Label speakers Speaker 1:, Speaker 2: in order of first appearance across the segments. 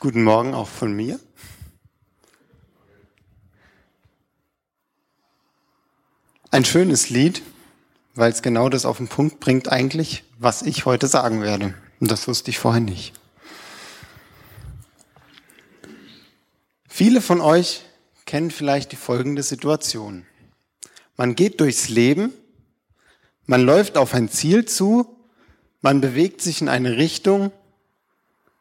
Speaker 1: Guten Morgen auch von mir. Ein schönes Lied, weil es genau das auf den Punkt bringt eigentlich, was ich heute sagen werde. Und das wusste ich vorher nicht. Viele von euch kennen vielleicht die folgende Situation. Man geht durchs Leben, man läuft auf ein Ziel zu, man bewegt sich in eine Richtung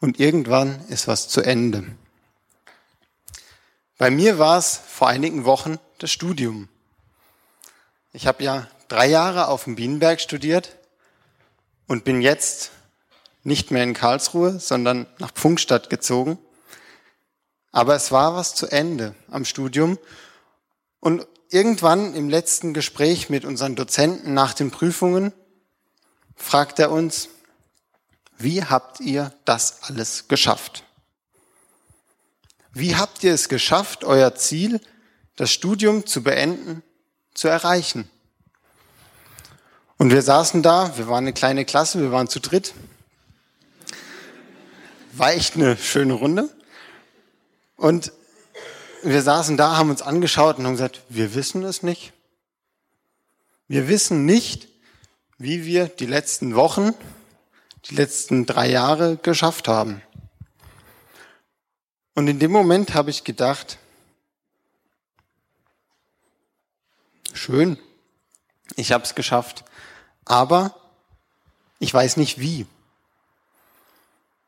Speaker 1: und irgendwann ist was zu Ende. Bei mir war es vor einigen Wochen das Studium. Ich habe ja drei Jahre auf dem Bienenberg studiert und bin jetzt nicht mehr in Karlsruhe, sondern nach Pfungstadt gezogen. Aber es war was zu Ende am Studium. Und irgendwann im letzten Gespräch mit unseren Dozenten nach den Prüfungen fragt er uns, wie habt ihr das alles geschafft? Wie habt ihr es geschafft, euer Ziel, das Studium zu beenden, zu erreichen? Und wir saßen da, wir waren eine kleine Klasse, wir waren zu dritt. War echt eine schöne Runde. Und wir saßen da, haben uns angeschaut und haben gesagt, wir wissen es nicht. Wir wissen nicht, wie wir die letzten Wochen, die letzten drei Jahre geschafft haben. Und in dem Moment habe ich gedacht, schön, ich habe es geschafft, aber ich weiß nicht wie.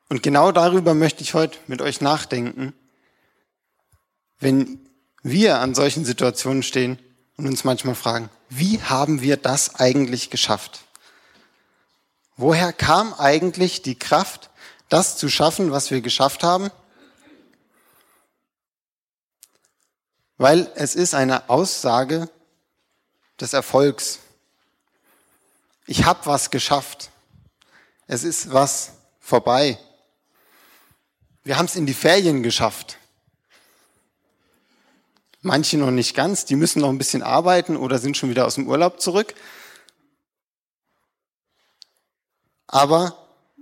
Speaker 1: Und genau darüber möchte ich heute mit euch nachdenken, wenn wir an solchen Situationen stehen und uns manchmal fragen, wie haben wir das eigentlich geschafft? Woher kam eigentlich die Kraft, das zu schaffen, was wir geschafft haben? Weil es ist eine Aussage des Erfolgs. Ich habe was geschafft. Es ist was vorbei. Wir haben es in die Ferien geschafft. Manche noch nicht ganz, die müssen noch ein bisschen arbeiten oder sind schon wieder aus dem Urlaub zurück. Aber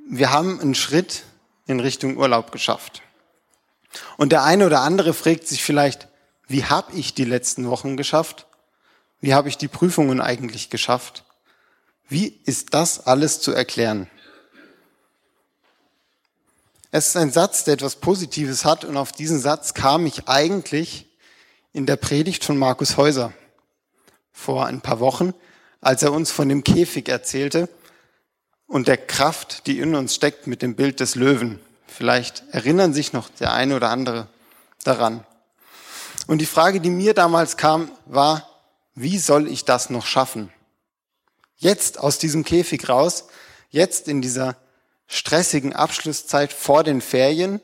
Speaker 1: wir haben einen Schritt in Richtung Urlaub geschafft. Und der eine oder andere fragt sich vielleicht, wie habe ich die letzten Wochen geschafft? Wie habe ich die Prüfungen eigentlich geschafft? Wie ist das alles zu erklären? Es ist ein Satz, der etwas Positives hat und auf diesen Satz kam ich eigentlich in der Predigt von Markus Häuser vor ein paar Wochen, als er uns von dem Käfig erzählte, und der Kraft, die in uns steckt mit dem Bild des Löwen. Vielleicht erinnern sich noch der eine oder andere daran. Und die Frage, die mir damals kam, war, wie soll ich das noch schaffen? Jetzt aus diesem Käfig raus, jetzt in dieser stressigen Abschlusszeit vor den Ferien.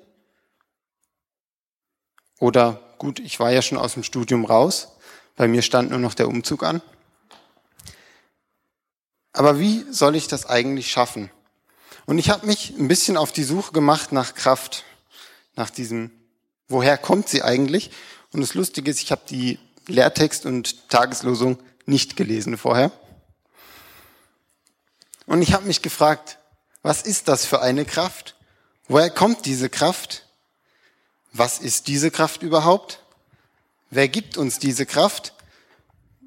Speaker 1: Oder gut, ich war ja schon aus dem Studium raus. Bei mir stand nur noch der Umzug an. Aber wie soll ich das eigentlich schaffen? Und ich habe mich ein bisschen auf die Suche gemacht nach Kraft, nach diesem, woher kommt sie eigentlich? Und das Lustige ist, ich habe die Lehrtext und Tageslosung nicht gelesen vorher. Und ich habe mich gefragt, was ist das für eine Kraft? Woher kommt diese Kraft? Was ist diese Kraft überhaupt? Wer gibt uns diese Kraft?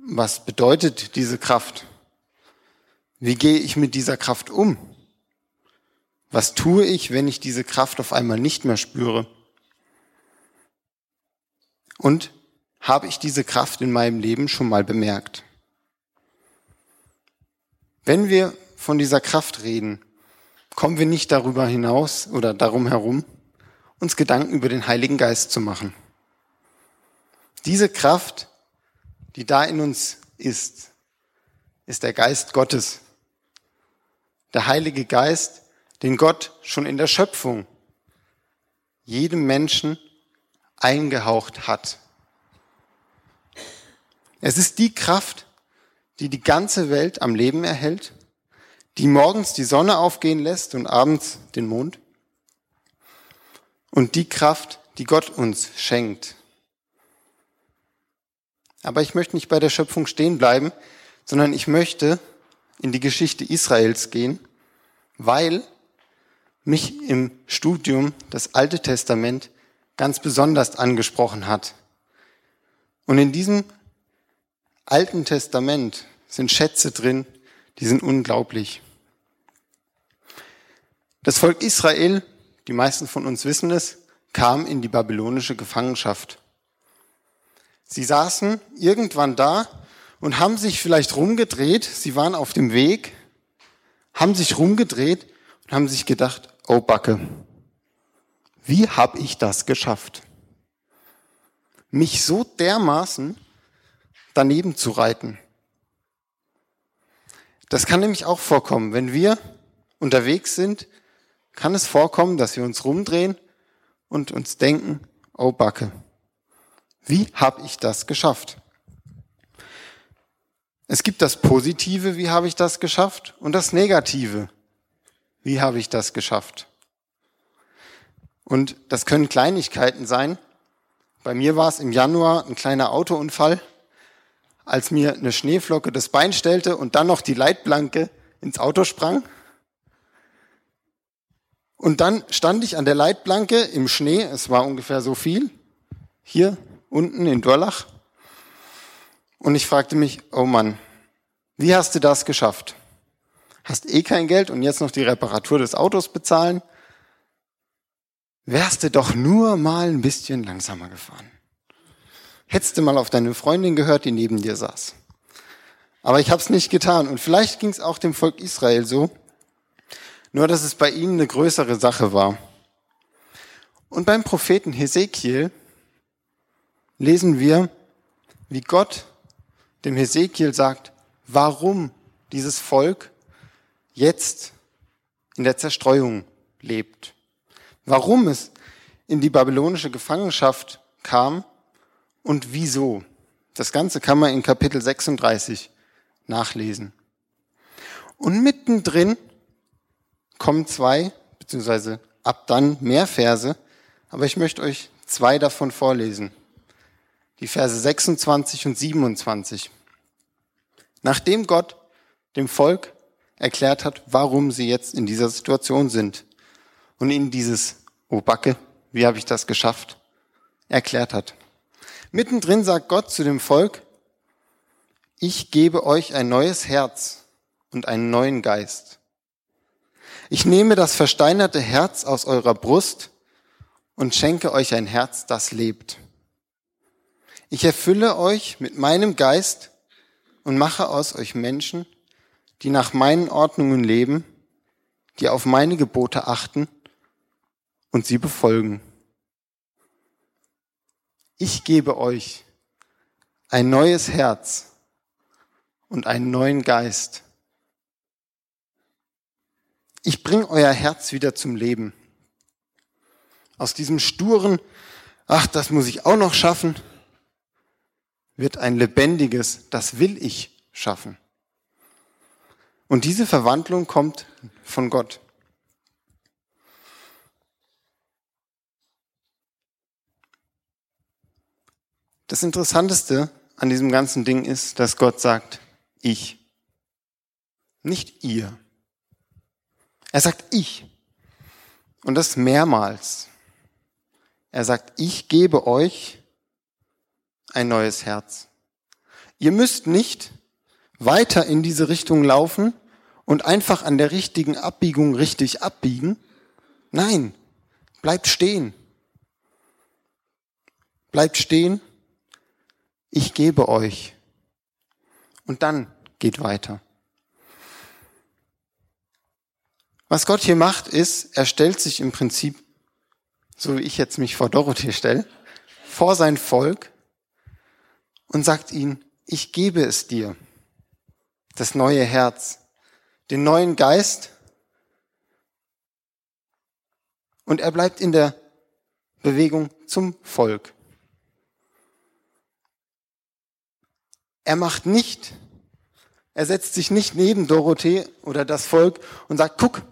Speaker 1: Was bedeutet diese Kraft? Wie gehe ich mit dieser Kraft um? Was tue ich, wenn ich diese Kraft auf einmal nicht mehr spüre? Und habe ich diese Kraft in meinem Leben schon mal bemerkt? Wenn wir von dieser Kraft reden, kommen wir nicht darüber hinaus oder darum herum, uns Gedanken über den Heiligen Geist zu machen. Diese Kraft, die da in uns ist, ist der Geist Gottes, der Heilige Geist, den Gott schon in der Schöpfung jedem Menschen eingehaucht hat. Es ist die Kraft, die die ganze Welt am Leben erhält, die morgens die Sonne aufgehen lässt und abends den Mond. Und die Kraft, die Gott uns schenkt. Aber ich möchte nicht bei der Schöpfung stehen bleiben, sondern ich möchte in die Geschichte Israels gehen, weil mich im Studium das Alte Testament ganz besonders angesprochen hat. Und in diesem Alten Testament sind Schätze drin, die sind unglaublich. Das Volk Israel, die meisten von uns wissen es, kam in die babylonische Gefangenschaft. Sie saßen irgendwann da und haben sich vielleicht rumgedreht, sie waren auf dem Weg, haben sich rumgedreht und haben sich gedacht, oh Backe, wie habe ich das geschafft? Mich so dermaßen daneben zu reiten. Das kann nämlich auch vorkommen. Wenn wir unterwegs sind, kann es vorkommen, dass wir uns rumdrehen und uns denken, oh Backe, wie habe ich das geschafft? Es gibt das Positive, wie habe ich das geschafft, und das Negative, wie habe ich das geschafft. Und das können Kleinigkeiten sein. Bei mir war es im Januar ein kleiner Autounfall, als mir eine Schneeflocke das Bein stellte und dann noch die Leitplanke ins Auto sprang. Und dann stand ich an der Leitplanke im Schnee, es war ungefähr so viel, hier unten in Dorlach. Und ich fragte mich, oh Mann, wie hast du das geschafft? Hast eh kein Geld und jetzt noch die Reparatur des Autos bezahlen? Wärst du doch nur mal ein bisschen langsamer gefahren. Hättest du mal auf deine Freundin gehört, die neben dir saß. Aber ich habe es nicht getan. Und vielleicht ging es auch dem Volk Israel so, nur dass es bei ihnen eine größere Sache war. Und beim Propheten Hesekiel lesen wir, wie Gott dem Hesekiel sagt, warum dieses Volk jetzt in der Zerstreuung lebt. Warum es in die babylonische Gefangenschaft kam und wieso. Das Ganze kann man in Kapitel 36 nachlesen. Und mittendrin kommen zwei, beziehungsweise ab dann mehr Verse, aber ich möchte euch zwei davon vorlesen. Die Verse 26 und 27. Nachdem Gott dem Volk erklärt hat, warum sie jetzt in dieser Situation sind und ihnen dieses, oh Backe, wie habe ich das geschafft, erklärt hat. Mittendrin sagt Gott zu dem Volk, ich gebe euch ein neues Herz und einen neuen Geist. Ich nehme das versteinerte Herz aus eurer Brust und schenke euch ein Herz, das lebt. Ich erfülle euch mit meinem Geist und mache aus euch Menschen, die nach meinen Ordnungen leben, die auf meine Gebote achten und sie befolgen. Ich gebe euch ein neues Herz und einen neuen Geist. Ich bringe euer Herz wieder zum Leben. Aus diesem sturen, ach, das muss ich auch noch schaffen, wird ein lebendiges, das will ich schaffen. Und diese Verwandlung kommt von Gott. Das Interessanteste an diesem ganzen Ding ist, dass Gott sagt, ich, nicht ihr. Er sagt ich. Und das mehrmals. Er sagt, ich gebe euch ein neues Herz. Ihr müsst nicht weiter in diese Richtung laufen und einfach an der richtigen Abbiegung richtig abbiegen. Nein, bleibt stehen. Bleibt stehen. Ich gebe euch. Und dann geht weiter. Was Gott hier macht, ist, er stellt sich im Prinzip, so wie ich jetzt mich vor Dorothee stelle, vor sein Volk und sagt ihnen, ich gebe es dir, das neue Herz, den neuen Geist. Und er bleibt in der Bewegung zum Volk. Er macht nicht, er setzt sich nicht neben Dorothee oder das Volk und sagt, guck,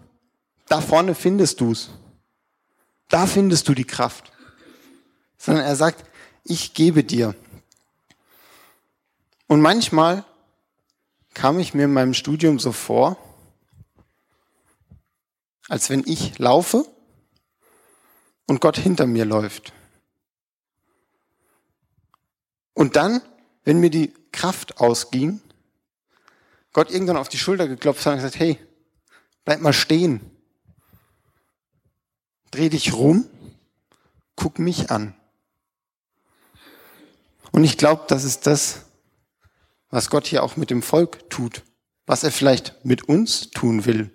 Speaker 1: da vorne findest du's. Da findest du die Kraft. Sondern er sagt, ich gebe dir und manchmal kam ich mir in meinem Studium so vor, als wenn ich laufe und Gott hinter mir läuft. Und dann, wenn mir die Kraft ausging, Gott irgendwann auf die Schulter geklopft hat und gesagt, hey, bleib mal stehen. Dreh dich rum, guck mich an. Und ich glaube, das ist das, was Gott hier auch mit dem Volk tut, was er vielleicht mit uns tun will.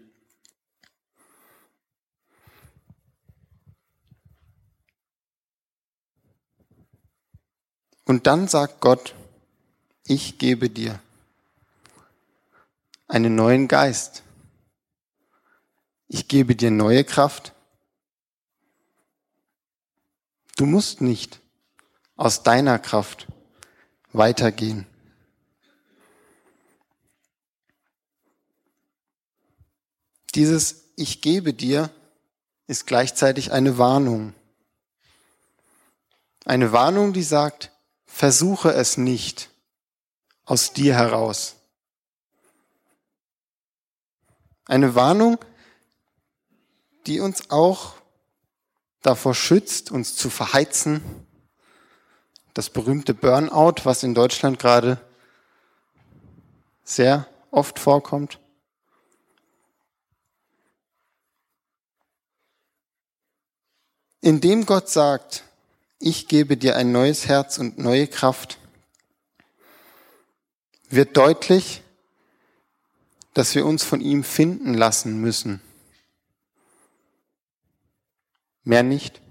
Speaker 1: Und dann sagt Gott, ich gebe dir einen neuen Geist. Ich gebe dir neue Kraft. Du musst nicht aus deiner Kraft weitergehen. Dieses Ich gebe dir ist gleichzeitig eine Warnung. Eine Warnung, die sagt, versuche es nicht aus dir heraus. Eine Warnung, die uns auch davor schützt, uns zu verheizen. Das berühmte Burnout, was in Deutschland gerade sehr oft vorkommt. Indem Gott sagt, ich gebe dir ein neues Herz und neue Kraft, wird deutlich, dass wir uns von ihm finden lassen müssen. Mehr nicht.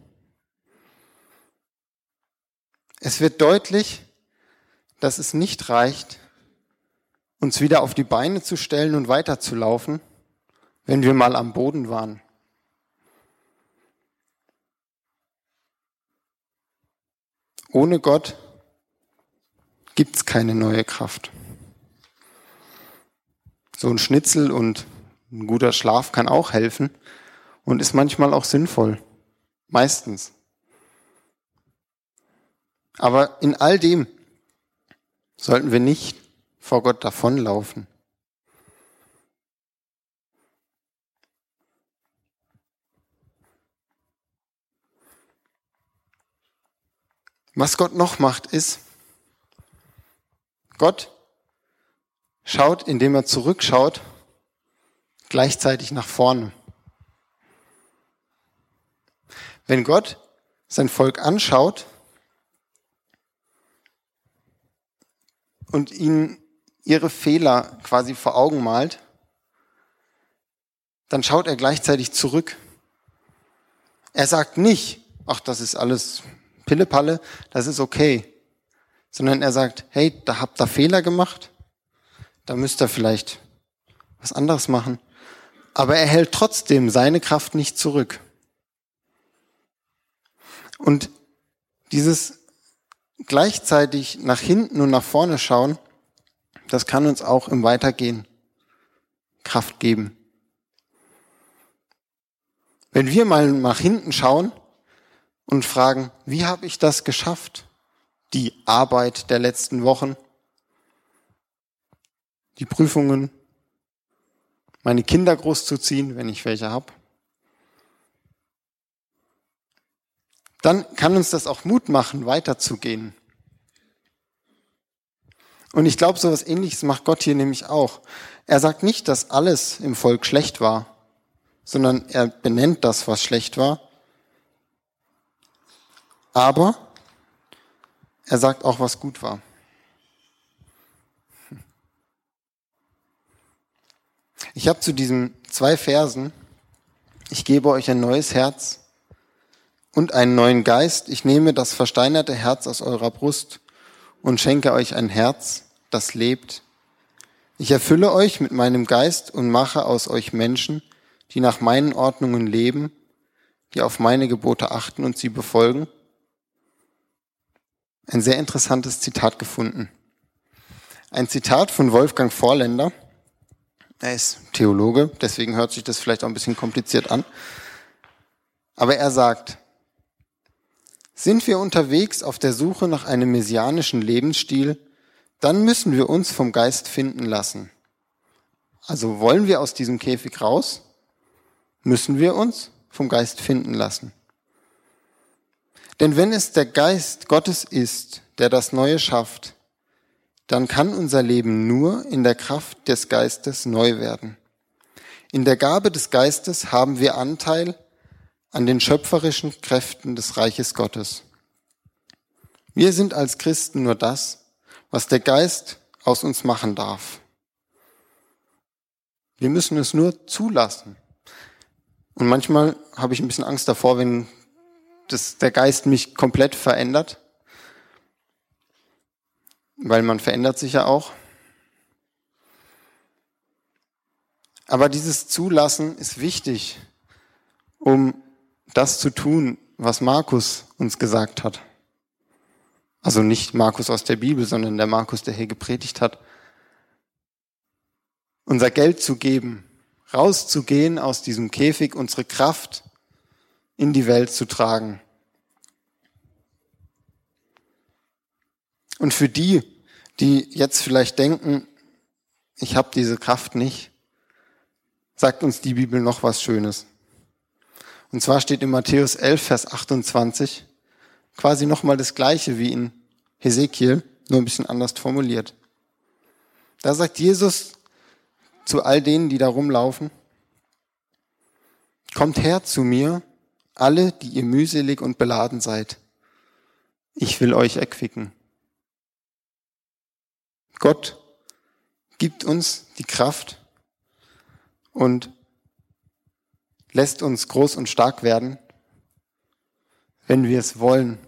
Speaker 1: Es wird deutlich, dass es nicht reicht, uns wieder auf die Beine zu stellen und weiterzulaufen, wenn wir mal am Boden waren. Ohne Gott gibt es keine neue Kraft. So ein Schnitzel und ein guter Schlaf kann auch helfen und ist manchmal auch sinnvoll. Meistens. Aber in all dem sollten wir nicht vor Gott davonlaufen. Was Gott noch macht, ist, Gott schaut, indem er zurückschaut, gleichzeitig nach vorne. Wenn Gott sein Volk anschaut und ihnen ihre Fehler quasi vor Augen malt, dann schaut er gleichzeitig zurück. Er sagt nicht, ach, das ist alles Pillepalle, das ist okay, sondern er sagt, hey, da habt ihr Fehler gemacht, da müsst ihr vielleicht was anderes machen. Aber er hält trotzdem seine Kraft nicht zurück. Und dieses gleichzeitig nach hinten und nach vorne schauen, das kann uns auch im Weitergehen Kraft geben. Wenn wir mal nach hinten schauen und fragen, wie habe ich das geschafft? Die Arbeit der letzten Wochen, die Prüfungen, meine Kinder großzuziehen, wenn ich welche habe. Dann kann uns das auch Mut machen, weiterzugehen. Und ich glaube, so etwas ähnliches macht Gott hier nämlich auch. Er sagt nicht, dass alles im Volk schlecht war, sondern er benennt das, was schlecht war. Aber er sagt auch, was gut war. Ich habe zu diesen zwei Versen, ich gebe euch ein neues Herz und einen neuen Geist, ich nehme das versteinerte Herz aus eurer Brust und schenke euch ein Herz, das lebt. Ich erfülle euch mit meinem Geist und mache aus euch Menschen, die nach meinen Ordnungen leben, die auf meine Gebote achten und sie befolgen. Ein sehr interessantes Zitat gefunden. Ein Zitat von Wolfgang Vorländer, er ist Theologe, deswegen hört sich das vielleicht auch ein bisschen kompliziert an. Aber er sagt, sind wir unterwegs auf der Suche nach einem messianischen Lebensstil, dann müssen wir uns vom Geist finden lassen. Also wollen wir aus diesem Käfig raus, müssen wir uns vom Geist finden lassen. Denn wenn es der Geist Gottes ist, der das Neue schafft, dann kann unser Leben nur in der Kraft des Geistes neu werden. In der Gabe des Geistes haben wir Anteil an den schöpferischen Kräften des Reiches Gottes. Wir sind als Christen nur das, was der Geist aus uns machen darf. Wir müssen es nur zulassen. Und manchmal habe ich ein bisschen Angst davor, wenn das, der Geist mich komplett verändert, weil man verändert sich ja auch. Aber dieses Zulassen ist wichtig, um das zu tun, was Markus uns gesagt hat. Also nicht Markus aus der Bibel, sondern der Markus, der hier gepredigt hat. Unser Geld zu geben, rauszugehen aus diesem Käfig, unsere Kraft in die Welt zu tragen. Und für die, die jetzt vielleicht denken, ich habe diese Kraft nicht, sagt uns die Bibel noch was Schönes. Und zwar steht in Matthäus 11, Vers 28 quasi nochmal das gleiche wie in Hesekiel, nur ein bisschen anders formuliert. Da sagt Jesus zu all denen, die da rumlaufen, kommt her zu mir, alle, die ihr mühselig und beladen seid. Ich will euch erquicken. Gott gibt uns die Kraft und lässt uns groß und stark werden, wenn wir es wollen.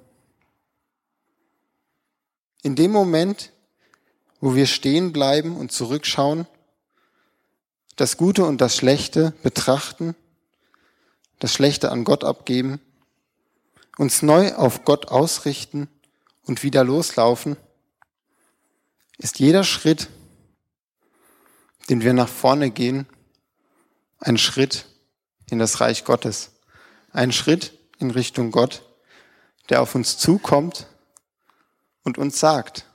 Speaker 1: In dem Moment, wo wir stehen bleiben und zurückschauen, das Gute und das Schlechte betrachten, das Schlechte an Gott abgeben, uns neu auf Gott ausrichten und wieder loslaufen, ist jeder Schritt, den wir nach vorne gehen, ein Schritt in das Reich Gottes. Ein Schritt in Richtung Gott, der auf uns zukommt und uns sagt,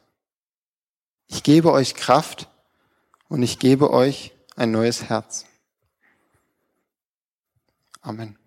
Speaker 1: ich gebe euch Kraft und ich gebe euch ein neues Herz. Amen.